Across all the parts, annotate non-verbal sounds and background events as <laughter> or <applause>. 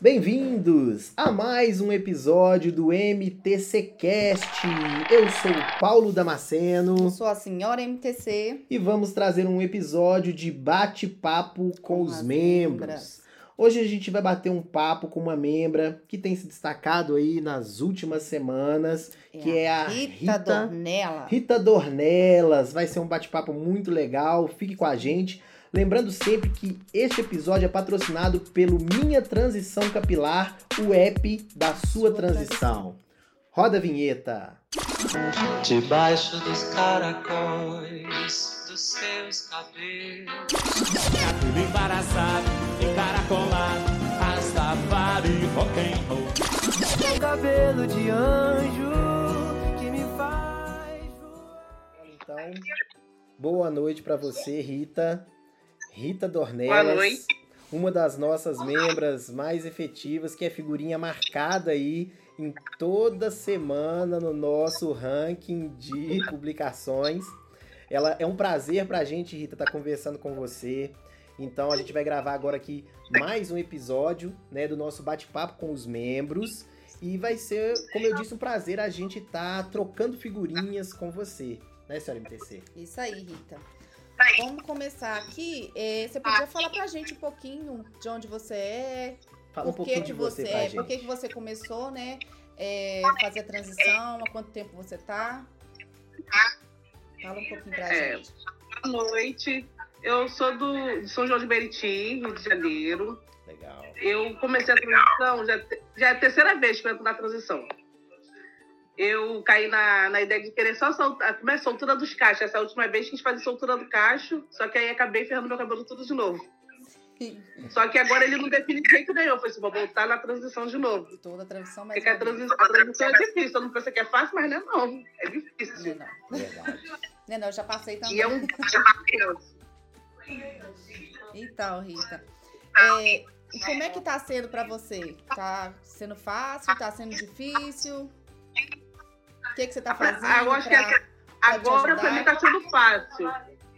Bem-vindos a mais um episódio do MTC Cast. Eu sou o Paulo Damasceno. Eu sou a senhora MTC. E vamos trazer um episódio de bate-papo com, com os membros. Membras. Hoje a gente vai bater um papo com uma membra que tem se destacado aí nas últimas semanas, é que é a Rita, Rita Dornelas. Rita Dornelas. Vai ser um bate-papo muito legal. Fique com a gente. Lembrando sempre que este episódio é patrocinado pelo Minha Transição Capilar, o app da sua, sua transição. transição. Roda a vinheta. Debaixo dos caracóis dos seus cabelos. Cabelo embaraçado, encaracolado, rastafari rock and roll. Cabelo de anjo que me faz Então, boa noite para você, Rita. Rita Dornelas, uma das nossas membras mais efetivas, que é figurinha marcada aí em toda semana no nosso ranking de publicações. Ela é um prazer pra gente, Rita, estar tá conversando com você. Então a gente vai gravar agora aqui mais um episódio, né, do nosso bate-papo com os membros. E vai ser, como eu disse, um prazer a gente estar tá trocando figurinhas com você, né, senhora MTC? Isso aí, Rita. Vamos começar aqui. É, você podia falar pra gente um pouquinho de onde você é, Fala um por que, que você, você é, por que, que você começou, né? É, fazer a transição, há quanto tempo você tá? Fala um pouquinho pra é, gente. Boa noite. Eu sou do de São João de Meriti, Rio de Janeiro. Legal. Eu comecei a transição, já, já é a terceira vez que eu entro na transição eu caí na, na ideia de querer só soltar, como é soltura dos cachos. Essa última vez que a gente fazia soltura do cacho, só que aí acabei ferrando meu cabelo tudo de novo. Só que agora ele não define de jeito nenhum. Foi assim, vou voltar na transição de novo. Toda a transição, mas. Porque a transição, a transição é difícil. Eu não penso que é fácil, mas não é não. É difícil. Não, não. Verdade. Não, não, eu já passei também. E é um Então, Rita. É, como é que tá sendo para você? Tá sendo fácil? Tá sendo difícil? Que, que você está fazendo? Ah, eu acho pra, que agora para mim está sendo fácil.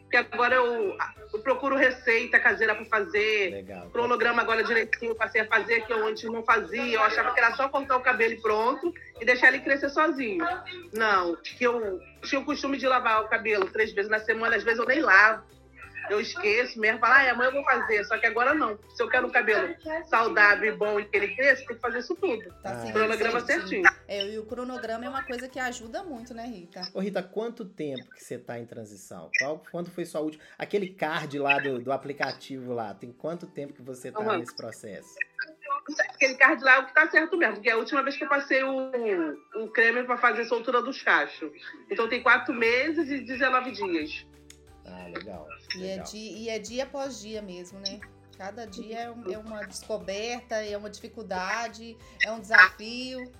Porque agora eu, eu procuro receita caseira para fazer. Legal. Cronograma agora direitinho, passei a fazer, que eu antes não fazia. Eu achava que era só cortar o cabelo e pronto e deixar ele crescer sozinho. Não, que eu tinha o costume de lavar o cabelo três vezes na semana, às vezes eu nem lavo eu esqueço mesmo, falo, ah, amanhã eu vou fazer. Só que agora não. Se eu quero um cabelo saudável e bom e que ele cresça, tem que fazer isso tudo. Tá ah, cronograma certinho. É, e o cronograma é uma coisa que ajuda muito, né, Rita? Ô, Rita, quanto tempo que você tá em transição? Qual, quando foi sua última? Aquele card lá do, do aplicativo lá, tem quanto tempo que você tá uhum. nesse processo? Aquele card lá é o que tá certo mesmo, porque é a última vez que eu passei o, o creme para fazer soltura dos cachos. Então tem quatro meses e 19 dias. Ah, legal. E é, dia, e é dia após dia mesmo, né? Cada dia é, um, é uma descoberta, é uma dificuldade, é um desafio.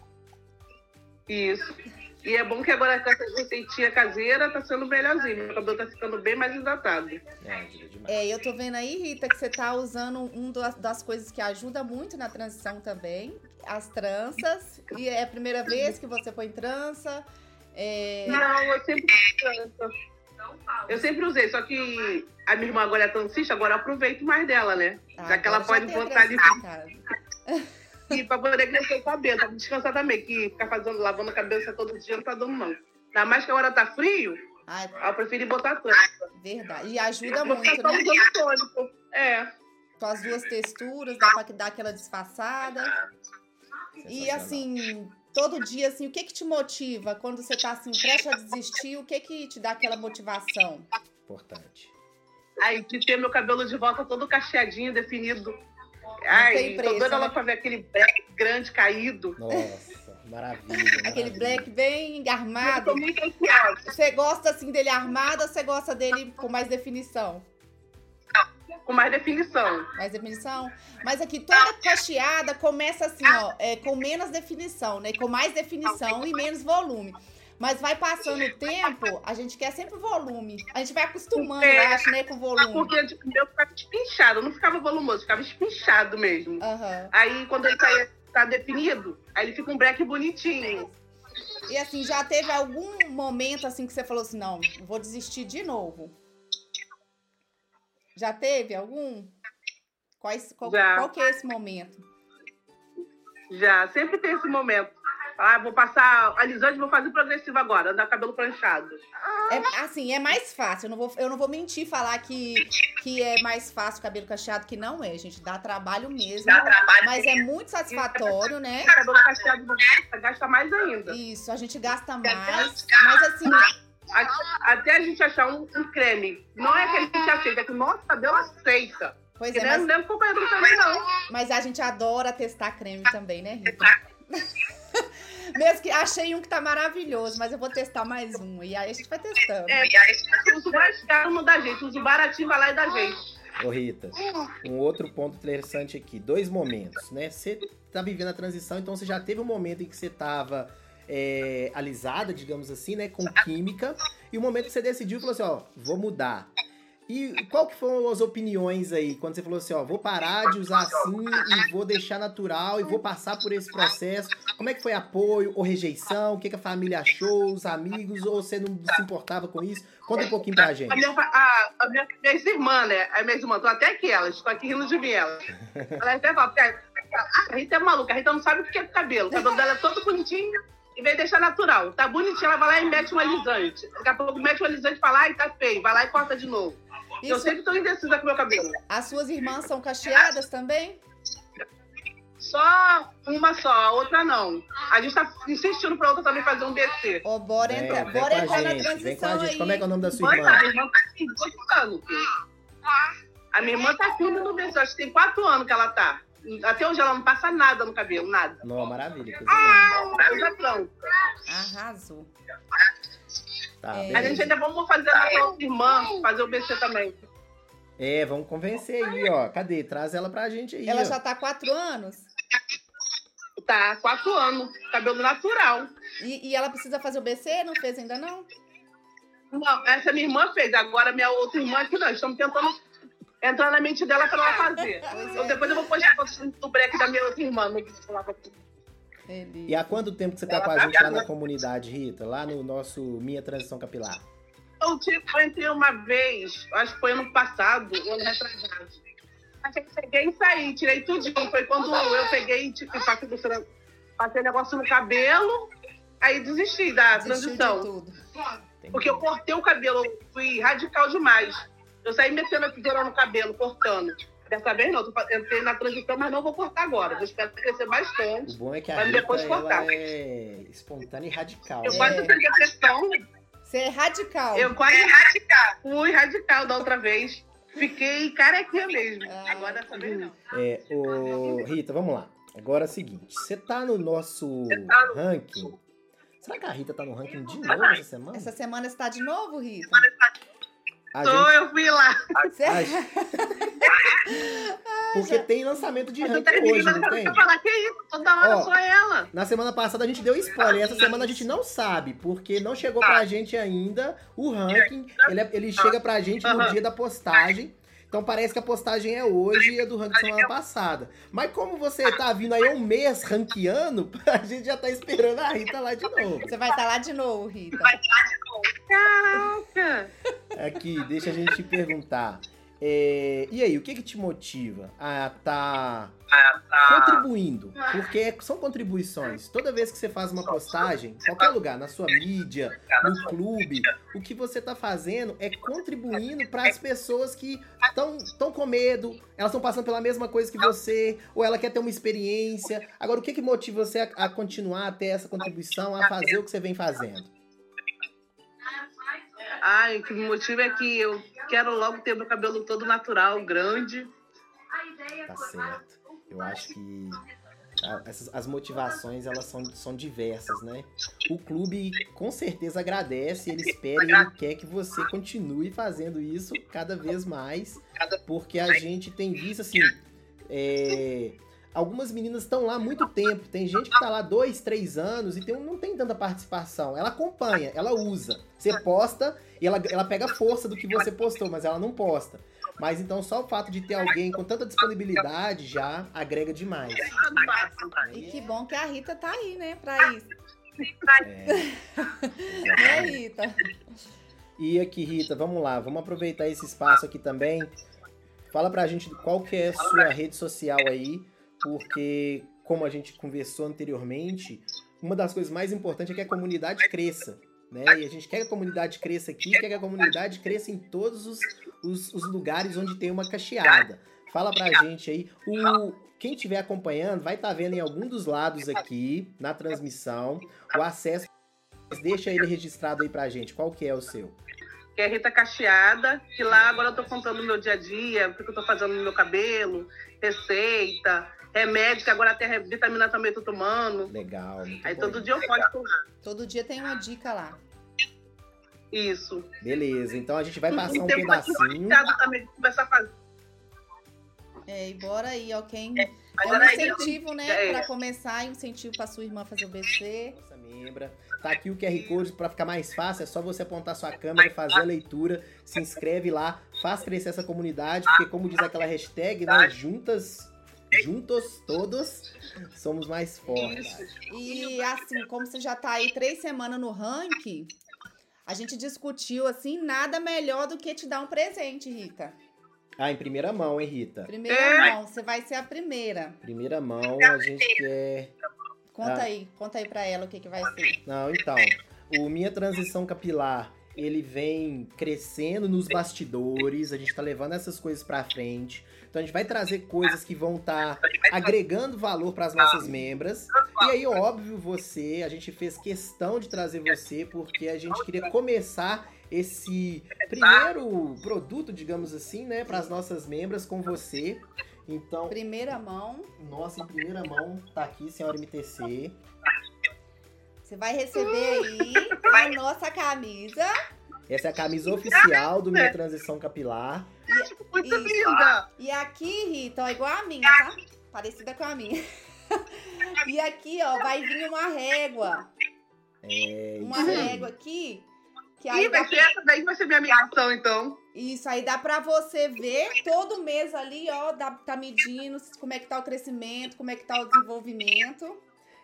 Isso. E é bom que agora com essa receitinha caseira tá sendo melhorzinho. Meu cabelo tá ficando bem mais hidratado. É, é, eu tô vendo aí, Rita, que você tá usando um das coisas que ajuda muito na transição também, as tranças. E é a primeira vez que você põe trança. É... Não, eu sempre trança. Eu sempre usei, só que a minha irmã agora é tancista, agora eu aproveito mais dela, né? Ah, já que ela pode botar ali. <laughs> e pra poder crescer o cabelo, pra descansar também, que ficar fazendo, lavando a cabeça todo dia não tá dando, não. Ainda mais que agora tá frio, ah, eu prefiro botar trança. Verdade. E ajuda muito, né? Usando tônico. É. Com as duas texturas, dá pra dar aquela disfarçada. E assim, todo dia, assim, o que que te motiva quando você tá assim, prestes a desistir? O que que te dá aquela motivação? Importante. Ai, de ter meu cabelo de volta todo cacheadinho, definido. Ai, presa, tô doida né? pra ver aquele black grande caído. Nossa, maravilha. <laughs> aquele black bem armado. Você gosta assim dele armado ou você gosta dele com mais definição? Com mais definição. Mais definição? Mas aqui toda cacheada começa assim, ó, é, com menos definição, né? Com mais definição e menos volume. Mas vai passando o tempo, a gente quer sempre volume. A gente vai acostumando, é, eu acho, né, com volume. Porque tipo, meu ficava espinchado, não ficava volumoso, ficava espinchado mesmo. Uhum. Aí quando ele tá, tá definido, aí ele fica um black bonitinho. E assim, já teve algum momento assim que você falou assim, não, vou desistir de novo? Já teve algum? Quais, qual, qual que é esse momento? Já, sempre tem esse momento. Ah, vou passar alisante, vou fazer progressivo agora, andar cabelo pranchado. É, assim, é mais fácil. Eu não vou, eu não vou mentir falar que, que é mais fácil cabelo cacheado, que não é, gente. Dá trabalho mesmo. Dá trabalho mas é muito satisfatório, né? Cabelo cacheado gasta mais ainda. Isso, a gente gasta mais. Mas assim. Até a gente achar um, um creme. Não é que a gente aceita, é que o nosso cabelo aceita. Pois é, mas... não companheiro também, não. Mas a gente adora testar creme também, né, Rita? <laughs> Mesmo que achei um que tá maravilhoso, mas eu vou testar mais um. E aí a gente vai testando. É, e aí usa o mais caro no da gente, usa o baratinho vai lá e da gente. Ô Rita, um outro ponto interessante aqui, dois momentos, né? Você tá vivendo a transição, então você já teve um momento em que você tava é, alisada, digamos assim, né? Com química, e o momento que você decidiu e falou assim, ó, vou mudar. E qual que foram as opiniões aí, quando você falou assim, ó, vou parar de usar assim e vou deixar natural e vou passar por esse processo? Como é que foi apoio ou rejeição? O que, que a família achou, os amigos, ou você não se importava com isso? Conta um pouquinho pra gente. A minha, a, a minha, minhas irmãs, né? As minhas irmãs, tô até aqui elas, estão aqui rindo de mim, elas. Elas até falam, a Rita é maluca, a Rita não sabe o que é cabelo. O cabelo dela é todo bonitinho em vez de deixar natural. Tá bonitinho, ela vai lá e mete um alisante. Daqui a pouco mete um alisante e fala, ai, tá feio. Vai lá e corta de novo. Isso... Eu sempre tô indecisa com meu cabelo. As suas irmãs são cacheadas também? Só uma só, a outra não. A gente tá insistindo pra outra também fazer um BC. Ô, oh, bora entrar, vem, bora entrar na transição vem com a gente. Aí. Como é que é o nome da sua irmã? A minha irmã tá aqui, anos. A minha irmã tá firme no BC, acho que tem quatro anos que ela tá. Até hoje ela não passa nada no cabelo, nada. Não, maravilha. Ah, tá Arrasou. Tá, é. A gente ainda vamos fazer a nossa irmã fazer o BC também. É, vamos convencer aí, ó. Cadê? Traz ela pra gente aí. Ela ó. já tá quatro anos? Tá, quatro anos. Cabelo natural. E, e, ela precisa fazer o BC? Não fez ainda, não? Não, essa minha irmã fez. Agora minha outra irmã aqui não. Estamos tentando entrar na mente dela pra ela fazer. <laughs> Então, depois eu vou postar o break da minha outra irmã. Não quis falar pra e há quanto tempo que você tá com a gente lá na comunidade, Rita? Lá no nosso Minha Transição Capilar? Eu, tipo, eu entrei uma vez, acho que foi ano passado, ano retrasado. Achei que cheguei e saí, tirei tudinho. Foi quando eu peguei, tipo, passei, passei negócio no cabelo, aí desisti da Desistiu transição. De Porque eu cortei o cabelo, fui radical demais. Eu saí metendo a tesoura no cabelo, cortando. Dessa vez não, eu entrei na transição, mas não vou cortar agora. Vou esperar crescer bastante. O bom é que a Rita, depois cortar. é espontânea e radical. Eu né? quase perdi a pressão. Você é radical. Eu quase é radical. Fui radical da outra vez. Fiquei carequinha mesmo. Ah, Agora dessa vez não. É, o... Rita, vamos lá. Agora é o seguinte: você tá no nosso tá no... ranking. Será que a Rita tá no ranking de novo essa semana? Essa semana está de novo, Rita? A Tô, gente... eu fui lá. Porque tem lançamento de ranking hoje, não tem? Falar que isso, toda hora Ó, só ela. Na semana passada a gente deu spoiler, essa semana a gente não sabe, porque não chegou pra gente ainda o ranking. Ele, é, ele chega pra gente no dia da postagem. Então parece que a postagem é hoje e a do ranking semana passada. Mas como você tá vindo aí um mês ranqueando, <laughs> a gente já tá esperando a Rita lá de novo. Você vai estar tá lá de novo, Rita. Vai estar tá lá de novo. Caraca! Aqui, deixa a gente te perguntar. É, e aí, o que que te motiva a estar tá contribuindo? Porque são contribuições. Toda vez que você faz uma postagem, em qualquer lugar, na sua mídia, no clube, o que você está fazendo é contribuindo para as pessoas que estão com medo, elas estão passando pela mesma coisa que você, ou ela quer ter uma experiência. Agora, o que que motiva você a, a continuar a ter essa contribuição, a fazer o que você vem fazendo? Ai, o que me motiva é que eu quero logo ter meu cabelo todo natural, grande. Tá certo. Eu acho que essas, as motivações elas são, são diversas, né? O clube com certeza agradece, ele espera e ele quer que você continue fazendo isso cada vez mais, porque a gente tem visto assim. É, algumas meninas estão lá há muito tempo. Tem gente que está lá dois, três anos e tem, não tem tanta participação. Ela acompanha, ela usa. Você posta e ela, ela pega força do que você postou, mas ela não posta. Mas então só o fato de ter alguém com tanta disponibilidade já agrega demais. E que bom que a Rita tá aí, né, pra isso. É. <laughs> né, Rita? E aqui, Rita, vamos lá, vamos aproveitar esse espaço aqui também. Fala pra gente qual que é a sua rede social aí porque como a gente conversou anteriormente, uma das coisas mais importantes é que a comunidade cresça. Né? E a gente quer que a comunidade cresça aqui, quer que a comunidade cresça em todos os, os, os lugares onde tem uma cacheada. Fala pra gente aí. O, quem estiver acompanhando vai estar tá vendo em algum dos lados aqui na transmissão o acesso. Deixa ele registrado aí pra gente. Qual que é o seu? Que é Rita Cacheada, que lá agora eu tô contando o meu dia a dia, o que eu tô fazendo no meu cabelo, receita, remédio, que agora até vitamina também tô tomando. Legal. Aí bom. todo dia eu posto lá. Todo dia tem uma dica lá. Isso. Beleza, então a gente vai passar um pedacinho. Também, começar a fazer é, e bora aí, ó, quem... É, é um incentivo, né, é. para começar, incentivo para sua irmã fazer o BC. Nossa membra. Tá aqui o QR Code para ficar mais fácil, é só você apontar sua câmera, fazer a leitura, se inscreve lá, faz crescer essa comunidade, porque como diz aquela hashtag, né, juntas juntos, todos, somos mais fortes. E assim, como você já tá aí três semanas no ranking, a gente discutiu assim, nada melhor do que te dar um presente, Rita. Ah, em primeira mão, hein, Rita? Primeira é. mão, você vai ser a primeira. Primeira mão, a gente quer. Conta ah. aí, conta aí pra ela o que, que vai ser. Não, então. O Minha Transição Capilar, ele vem crescendo nos bastidores, a gente tá levando essas coisas pra frente. Então a gente vai trazer coisas que vão estar tá agregando valor para as nossas membras. E aí, óbvio, você, a gente fez questão de trazer você porque a gente queria começar esse primeiro produto, digamos assim, né, para as nossas membras com você. Então, primeira mão. Nossa, em primeira mão tá aqui, senhora MTC. Você vai receber aí a nossa camisa. Essa é a camisa oficial do Minha Transição Capilar. E, Muito linda! E aqui, Rita, ó, igual a minha, tá? Parecida com a minha. <laughs> e aqui, ó, vai vir uma régua. É, uma régua aqui que aí Ih, vai ser essa daí vai ser minha migração, então. Isso, aí dá pra você ver todo mês ali, ó, dá, tá medindo como é que tá o crescimento, como é que tá o desenvolvimento.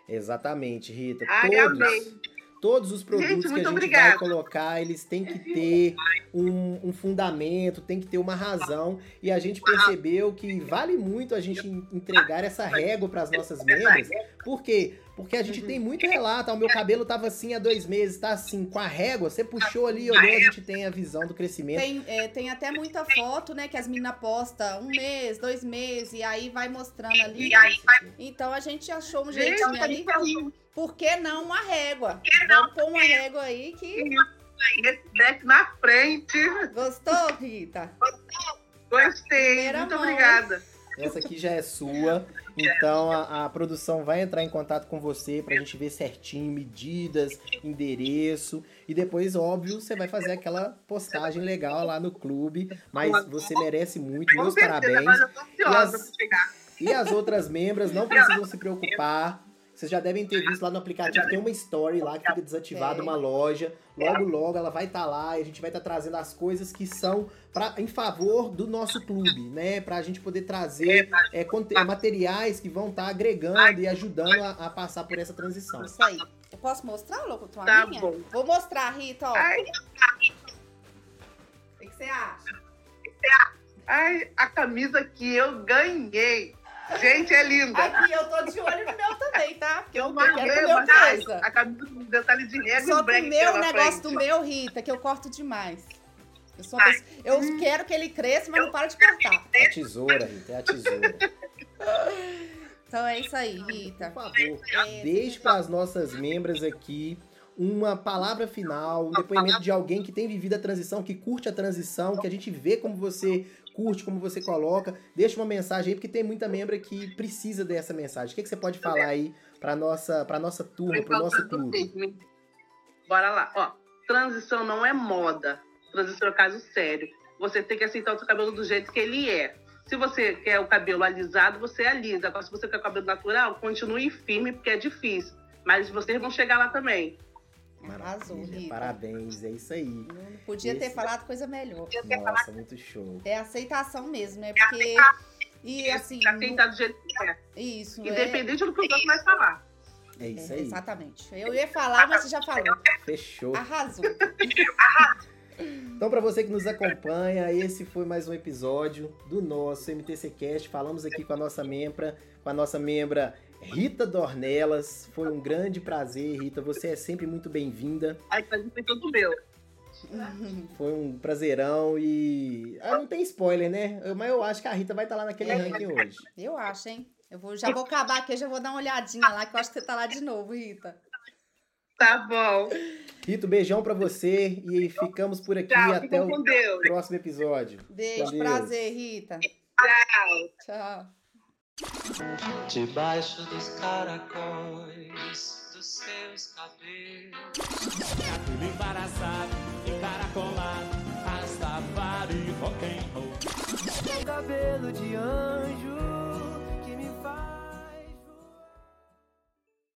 Exatamente, Rita. Ai, Todos, amei. Todos os produtos gente, que a gente obrigada. vai colocar, eles têm que ter um, um, fundamento, tem que ter uma razão. E a gente percebeu que vale muito a gente entregar essa régua para as nossas membros. Por quê? Porque a gente tem muito relato, o meu cabelo tava assim há dois meses, tá assim, com a régua, você puxou ali, olhou, a gente tem a visão do crescimento. Tem, é, tem até muita foto, né, que as meninas postam um mês, dois meses, e aí vai mostrando ali. Então a gente achou um jeitinho ali. Por que não uma régua? Vamos pôr uma régua aí que. Desce na frente. Gostou, Rita? Gostei. Primeira Muito mão. obrigada. Essa aqui já é sua. Então a, a, produção vai entrar em contato com você pra gente ver certinho medidas, endereço. E depois, óbvio, você vai fazer aquela postagem legal lá no clube. Mas você merece muito, meus parabéns. E as, e as outras membras não precisam se preocupar. Vocês já devem ter visto lá no aplicativo, tem uma story lá que fica desativada, uma loja. Logo, logo ela vai estar tá lá e a gente vai estar tá trazendo as coisas que são pra, em favor do nosso clube, né? Pra gente poder trazer é, materiais que vão estar tá agregando e ajudando a, a, passar por essa transição. Isso aí. Eu posso mostrar, louco, tua tá minha? Bom. Vou mostrar, Rita, ó. Ai. O que você acha? Ai, a camisa que eu ganhei. Gente, é linda. Aqui eu tô de olho no meu também, tá? Porque eu, eu quero comer coisa. A camisa com detalhe de regra Só que o meu negócio do meu, Rita, que eu corto demais. Eu, sou pessoa, eu hum. quero que ele cresça, mas não para de cortar. É a tesoura, Rita, é a tesoura. <laughs> Então é isso aí, Rita. Por favor, é, deixe para as nossas membras aqui uma palavra final, um depoimento de alguém que tem vivido a transição, que curte a transição, que a gente vê como você curte, como você coloca. Deixa uma mensagem aí, porque tem muita membra que precisa dessa mensagem. O que, que você pode falar aí para nossa, pra nossa turma, para o nosso clube? Bora lá. Ó, transição não é moda. Transição é caso sério. Você tem que aceitar o seu cabelo do jeito que ele é. Se você quer o cabelo alisado, você alisa. Agora, se você quer o cabelo natural, continue firme, porque é difícil. Mas vocês vão chegar lá também. Arrasou, Rita. Parabéns, é isso aí. Não podia Esse... ter falado coisa melhor. Nossa, muito show. É aceitação mesmo, né? Porque. E assim. Aceitar do jeito que é. Isso. Independente é... do que os outros vai falar. É isso aí. É, exatamente. Eu ia falar, mas você já falou. Fechou. Arrasou. Então, para você que nos acompanha, esse foi mais um episódio do nosso MTC Cast. Falamos aqui com a nossa membra, com a nossa membra Rita Dornelas. Foi um grande prazer, Rita. Você é sempre muito bem-vinda. Ai, prazer foi todo meu. <laughs> Foi um prazerão e. Ah, não tem spoiler, né? Mas eu acho que a Rita vai estar tá lá naquele ranking hoje. Eu acho, hein? Eu vou, já vou acabar aqui, já vou dar uma olhadinha lá, que eu acho que você tá lá de novo, Rita. Tá bom. Rito, beijão pra você e ficamos por aqui Tchau, até o próximo episódio. Beijo, prazer, Rita. Tchau. Tchau. Debaixo dos caracóis dos seus cabelos. Cabelo embaraçado, encaracolado, rastafari rock and roll. Cabelo de anjo